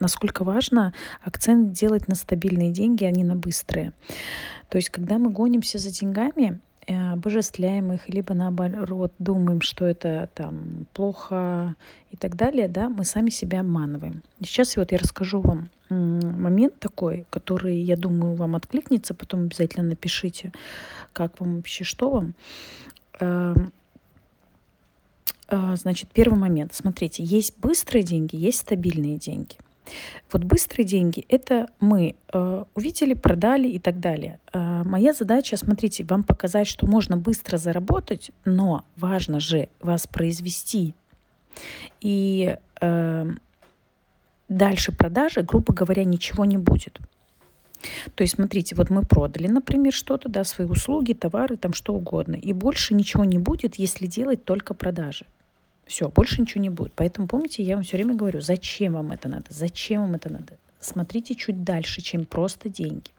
насколько важно акцент делать на стабильные деньги, а не на быстрые. То есть, когда мы гонимся за деньгами, э, обожествляем их, либо наоборот думаем, что это там плохо и так далее, да, мы сами себя обманываем. Сейчас вот я расскажу вам момент такой, который, я думаю, вам откликнется, потом обязательно напишите, как вам вообще, что вам. Эм, э, значит, первый момент. Смотрите, есть быстрые деньги, есть стабильные деньги. Вот быстрые деньги – это мы э, увидели, продали и так далее. Э, моя задача, смотрите, вам показать, что можно быстро заработать, но важно же вас произвести. И э, дальше продажи, грубо говоря, ничего не будет. То есть, смотрите, вот мы продали, например, что-то, да, свои услуги, товары, там что угодно. И больше ничего не будет, если делать только продажи. Все, больше ничего не будет. Поэтому помните, я вам все время говорю, зачем вам это надо, зачем вам это надо. Смотрите чуть дальше, чем просто деньги.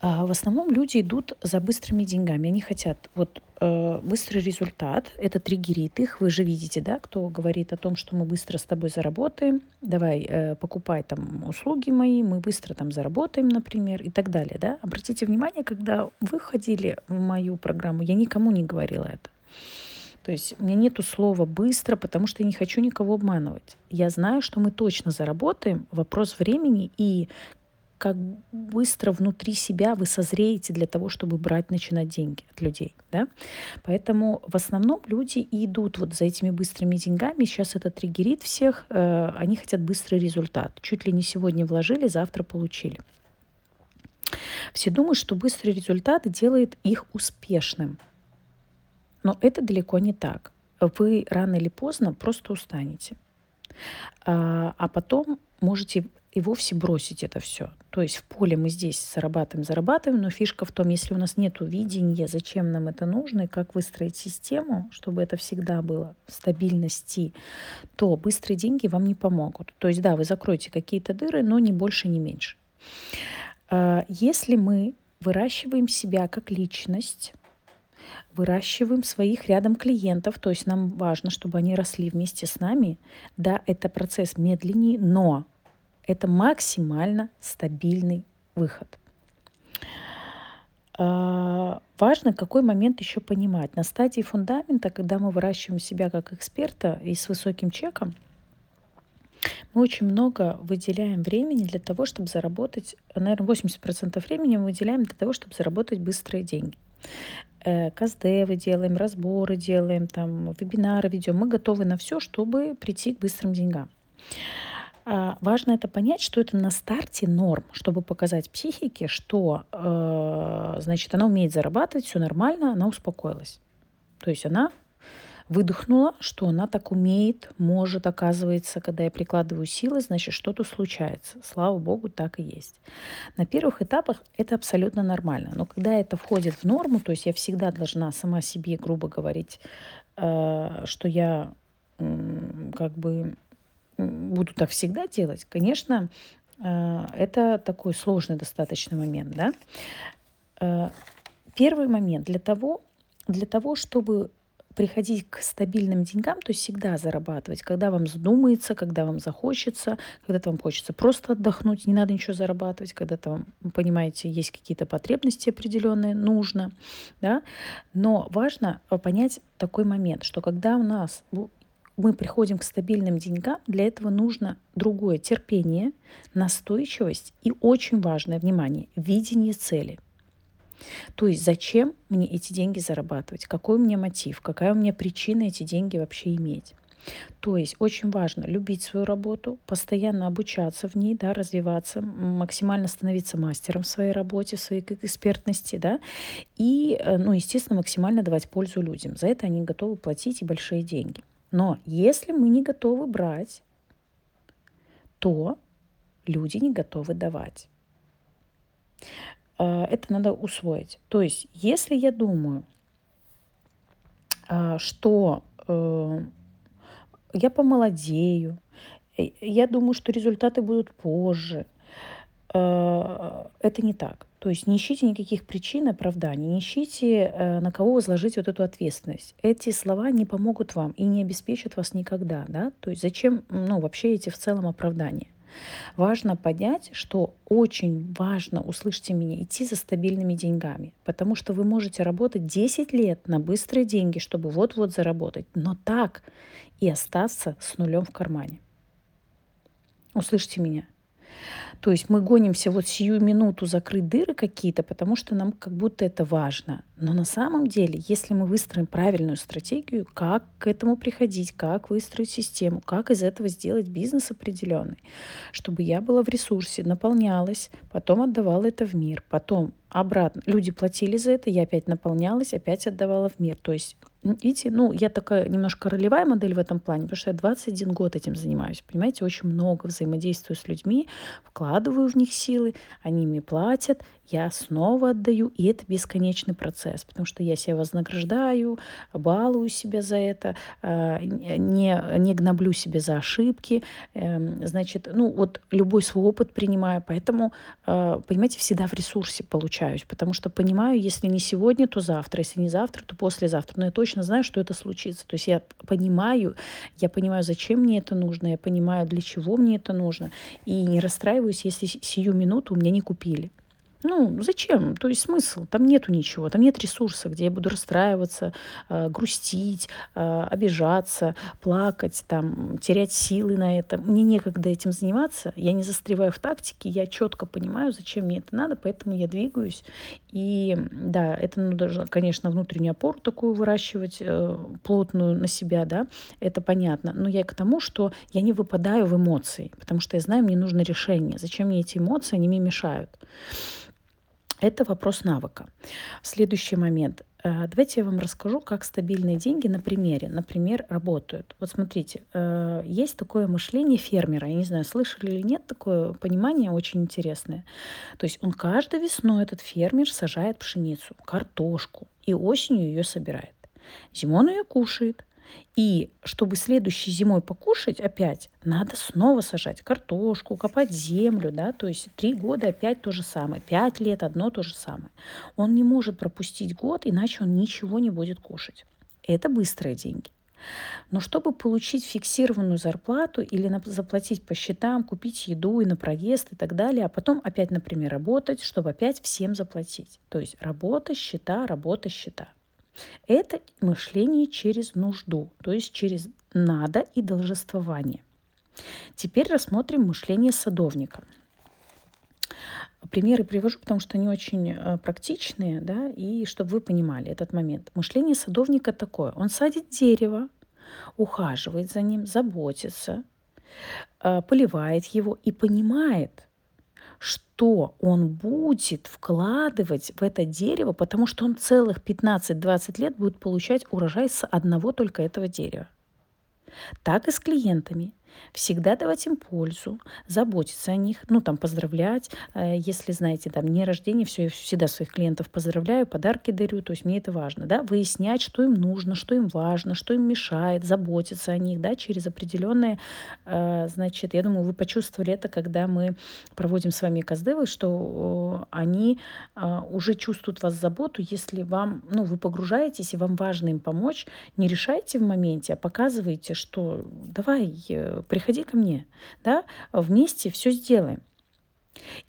А в основном люди идут за быстрыми деньгами. Они хотят вот э, быстрый результат. Это триггерит их. Вы же видите, да, кто говорит о том, что мы быстро с тобой заработаем. Давай, э, покупай там услуги мои, мы быстро там заработаем, например, и так далее, да. Обратите внимание, когда вы ходили в мою программу, я никому не говорила это. То есть у меня нету слова быстро, потому что я не хочу никого обманывать. Я знаю, что мы точно заработаем. Вопрос времени и как быстро внутри себя вы созреете для того, чтобы брать, начинать деньги от людей. Да? Поэтому в основном люди идут вот за этими быстрыми деньгами. Сейчас это триггерит всех. Э, они хотят быстрый результат. Чуть ли не сегодня вложили, завтра получили. Все думают, что быстрый результат делает их успешным. Но это далеко не так. Вы рано или поздно просто устанете. А, а потом можете и вовсе бросить это все. То есть в поле мы здесь зарабатываем, зарабатываем, но фишка в том, если у нас нет видения, зачем нам это нужно и как выстроить систему, чтобы это всегда было в стабильности, то быстрые деньги вам не помогут. То есть да, вы закроете какие-то дыры, но не больше, не меньше. А, если мы выращиваем себя как личность, выращиваем своих рядом клиентов, то есть нам важно, чтобы они росли вместе с нами. Да, это процесс медленнее, но это максимально стабильный выход. А, важно, какой момент еще понимать. На стадии фундамента, когда мы выращиваем себя как эксперта и с высоким чеком, мы очень много выделяем времени для того, чтобы заработать, наверное, 80% времени мы выделяем для того, чтобы заработать быстрые деньги э, каздевы делаем, разборы делаем, там, вебинары ведем. Мы готовы на все, чтобы прийти к быстрым деньгам. А, важно это понять, что это на старте норм, чтобы показать психике, что э, значит, она умеет зарабатывать, все нормально, она успокоилась. То есть она выдохнула, что она так умеет, может, оказывается, когда я прикладываю силы, значит, что-то случается. Слава богу, так и есть. На первых этапах это абсолютно нормально. Но когда это входит в норму, то есть я всегда должна сама себе, грубо говорить, э, что я как бы буду так всегда делать, конечно, э, это такой сложный достаточно момент, да. Э, первый момент для того, для того, чтобы приходить к стабильным деньгам, то есть всегда зарабатывать, когда вам задумается, когда вам захочется, когда-то вам хочется просто отдохнуть, не надо ничего зарабатывать, когда-то вам, понимаете, есть какие-то потребности определенные, нужно, да, но важно э, понять такой момент, что когда у нас мы приходим к стабильным деньгам, для этого нужно другое терпение, настойчивость и очень важное внимание, видение цели – то есть зачем мне эти деньги зарабатывать? Какой у меня мотив? Какая у меня причина эти деньги вообще иметь? То есть очень важно любить свою работу, постоянно обучаться в ней, да, развиваться, максимально становиться мастером в своей работе, в своей экспертности, да, и, э, ну, естественно, максимально давать пользу людям. За это они готовы платить и большие деньги. Но если мы не готовы брать, то люди не готовы давать. А, это надо усвоить. То есть, если я думаю, а, что э, я помолодею, э, я думаю, что результаты будут позже, э, это не так. То есть не ищите никаких причин, оправданий, не ищите, э, на кого возложить вот эту ответственность. Эти слова не помогут вам и не обеспечат вас никогда. Да? То есть зачем ну, вообще эти в целом оправдания? Важно понять, что очень важно, услышьте меня, идти за стабильными деньгами, потому что вы можете работать 10 лет на быстрые деньги, чтобы вот-вот заработать, но так и остаться с нулем в кармане. Услышьте меня. То есть мы гонимся вот сию минуту закрыть дыры какие-то, потому что нам как будто это важно. Но на самом деле, если мы выстроим правильную стратегию, как к этому приходить, как выстроить систему, как из этого сделать бизнес определенный, чтобы я была в ресурсе, наполнялась, потом отдавала это в мир, потом обратно. Люди платили за это, я опять наполнялась, опять отдавала в мир. То есть Видите, ну, я такая немножко ролевая модель в этом плане, потому что я 21 год этим занимаюсь. Понимаете, очень много взаимодействую с людьми, вкладываю в них силы, они мне платят, я снова отдаю, и это бесконечный процесс, потому что я себя вознаграждаю, балую себя за это, а, не, не гноблю себя за ошибки, эм, значит, ну вот любой свой опыт принимаю, поэтому, а, понимаете, всегда в ресурсе получаюсь, потому что понимаю, если не сегодня, то завтра, если не завтра, то послезавтра, но я точно знаю, что это случится, то есть я понимаю, я понимаю, зачем мне это нужно, я понимаю, для чего мне это нужно, и не расстраиваюсь, если сию минуту у меня не купили. Ну, зачем? То есть смысл? Там нету ничего, там нет ресурса, где я буду расстраиваться, э, грустить, э, обижаться, плакать, там, терять силы на это. Мне некогда этим заниматься, я не застреваю в тактике, я четко понимаю, зачем мне это надо, поэтому я двигаюсь. И да, это ну, даже, конечно, внутреннюю опору такую выращивать, э, плотную на себя, да, это понятно. Но я к тому, что я не выпадаю в эмоции, потому что я знаю, мне нужно решение. Зачем мне эти эмоции, они мне мешают. Это вопрос навыка. Следующий момент. Э, давайте я вам расскажу, как стабильные деньги на примере, например, работают. Вот смотрите, э, есть такое мышление фермера. Я не знаю, слышали или нет, такое понимание очень интересное. То есть он каждой весной, этот фермер, сажает пшеницу, картошку и осенью ее собирает. Зимой он ее кушает, и чтобы следующей зимой покушать опять, надо снова сажать картошку, копать землю, да, то есть три года опять то же самое, пять лет одно то же самое. Он не может пропустить год, иначе он ничего не будет кушать. Это быстрые деньги. Но чтобы получить фиксированную зарплату или заплатить по счетам, купить еду и на проезд и так далее, а потом опять, например, работать, чтобы опять всем заплатить. То есть работа, счета, работа, счета. Это мышление через нужду, то есть через надо и должествование. Теперь рассмотрим мышление садовника. Примеры привожу, потому что они очень э, практичные, да, и чтобы вы понимали этот момент. Мышление садовника такое. Он садит дерево, ухаживает за ним, заботится, э, поливает его и понимает, что он будет вкладывать в это дерево, потому что он целых 15-20 лет будет получать урожай с одного только этого дерева. Так и с клиентами всегда давать им пользу, заботиться о них, ну, там, поздравлять, э, если, знаете, там, дни рождения, все, я всегда своих клиентов поздравляю, подарки дарю, то есть мне это важно, да, выяснять, что им нужно, что им важно, что им мешает, заботиться о них, да, через определенные, э, значит, я думаю, вы почувствовали это, когда мы проводим с вами каздевы, что они э, уже чувствуют вас заботу, если вам, ну, вы погружаетесь, и вам важно им помочь, не решайте в моменте, а показывайте, что давай, приходи ко мне, да, вместе все сделаем.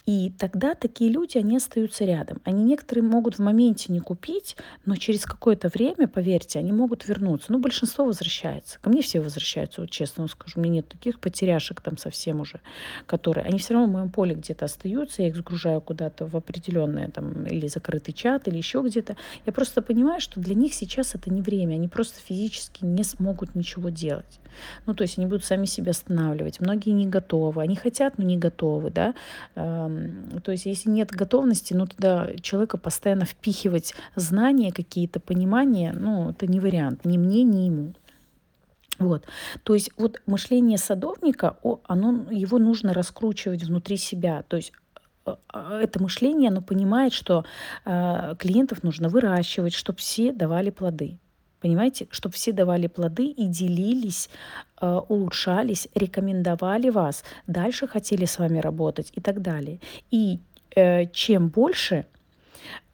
И тогда такие люди, они остаются рядом. Они некоторые могут в моменте не купить, но через какое-то время, поверьте, они могут вернуться. Ну, большинство возвращается. Ко мне все возвращаются, вот честно вам скажу. У меня нет таких потеряшек там совсем уже, которые... Они все равно в моем поле где-то остаются, я их загружаю куда-то в определенное там или закрытый чат, или еще где-то. Я просто понимаю, что для них сейчас это не время. Они просто физически не смогут ничего делать. Ну, то есть они будут сами себя останавливать. Многие не готовы. Они хотят, но не готовы, да. То есть если нет готовности, ну, тогда человека постоянно впихивать знания какие-то, понимания, ну, это не вариант ни мне, ни ему. Вот. То есть вот мышление садовника, оно, его нужно раскручивать внутри себя. То есть э, э, это мышление, оно понимает, что э, клиентов нужно выращивать, чтобы все давали плоды. Понимаете, чтобы все давали плоды и делились, э, улучшались, рекомендовали вас, дальше хотели с вами работать и так далее. И э, чем больше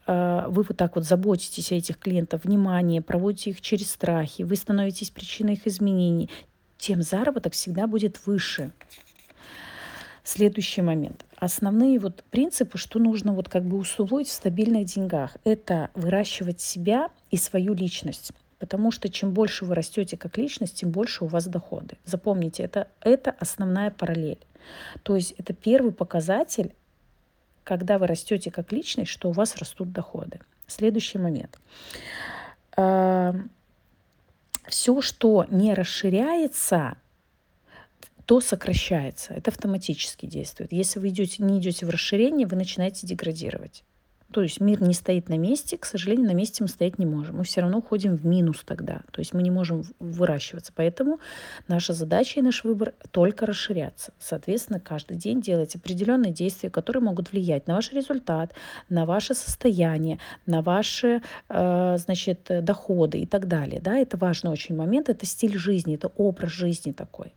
э, вы вот так вот заботитесь о этих клиентах, внимание, проводите их через страхи, вы становитесь причиной их изменений, тем заработок всегда будет выше. Следующий момент. Основные вот принципы, что нужно вот как бы усвоить в стабильных деньгах, это выращивать себя и свою личность. Потому что чем больше вы растете как личность, тем больше у вас доходы. Запомните, это, это основная параллель. То есть это первый показатель, когда вы растете как личность, что у вас растут доходы. Следующий момент. Все, что не расширяется, то сокращается. Это автоматически действует. Если вы идете, не идете в расширение, вы начинаете деградировать. То есть мир не стоит на месте, к сожалению, на месте мы стоять не можем. Мы все равно уходим в минус тогда. То есть мы не можем выращиваться. Поэтому наша задача и наш выбор только расширяться. Соответственно, каждый день делать определенные действия, которые могут влиять на ваш результат, на ваше состояние, на ваши э, значит, доходы и так далее. Да, это важный очень момент. Это стиль жизни, это образ жизни такой.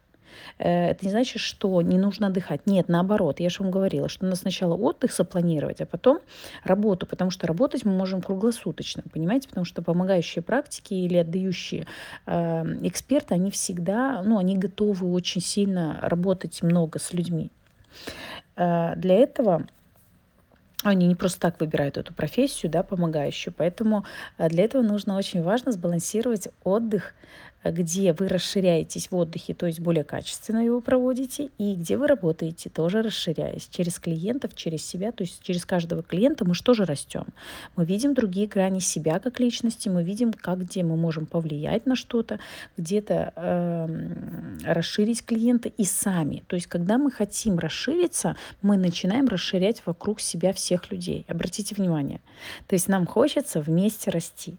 Э, это не значит, что не нужно отдыхать. Нет, наоборот. Я же вам говорила, что надо сначала отдых запланировать, а потом работу, потому что работать мы можем круглосуточно, понимаете? Потому что помогающие практики или отдающие э, эксперты, они всегда, ну, они готовы очень сильно работать много с людьми. Э, для этого они не просто так выбирают эту профессию, да, помогающую. Поэтому э, для этого нужно очень важно сбалансировать отдых где вы расширяетесь в отдыхе, то есть более качественно его проводите, и где вы работаете, тоже расширяясь через клиентов, через себя, то есть через каждого клиента мы что же растем? Мы видим другие грани себя как личности, мы видим, как где мы можем повлиять на что-то, где-то э, расширить клиента и сами. То есть когда мы хотим расшириться, мы начинаем расширять вокруг себя всех людей. Обратите внимание. То есть нам хочется вместе расти.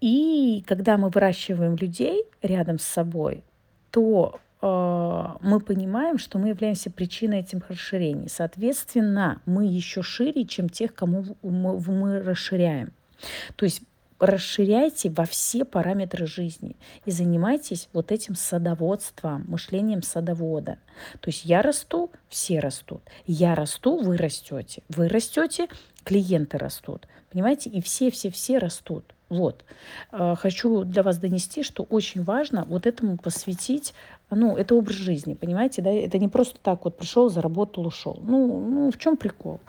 И когда мы выращиваем людей рядом с собой, то э, мы понимаем, что мы являемся причиной этих расширений. Соответственно, мы еще шире, чем тех, кому мы, мы расширяем. То есть расширяйте во все параметры жизни и занимайтесь вот этим садоводством, мышлением садовода. То есть я расту, все растут. Я расту, вы растете. Вы растете, клиенты растут. Понимаете? И все-все-все растут. Вот. Э, хочу для вас донести, что очень важно вот этому посвятить, ну, это образ жизни, понимаете, да, это не просто так вот пришел, заработал, ушел. Ну, ну в чем прикол?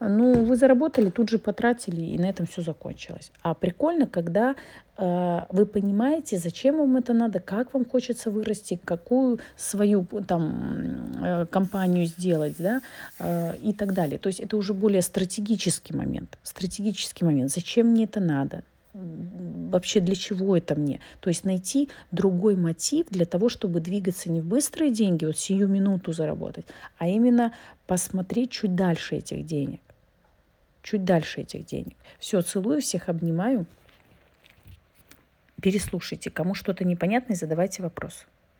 Ну, вы заработали, тут же потратили, и на этом все закончилось. А прикольно, когда э, вы понимаете, зачем вам это надо, как вам хочется вырасти, какую свою там э, компанию сделать, да, э, и так далее. То есть это уже более стратегический момент, стратегический момент. Зачем мне это надо? Вообще для чего это мне. То есть найти другой мотив для того, чтобы двигаться не в быстрые деньги, вот сию минуту заработать, а именно посмотреть чуть дальше этих денег. Чуть дальше этих денег. Все, целую всех, обнимаю. Переслушайте. Кому что-то непонятно, задавайте вопрос.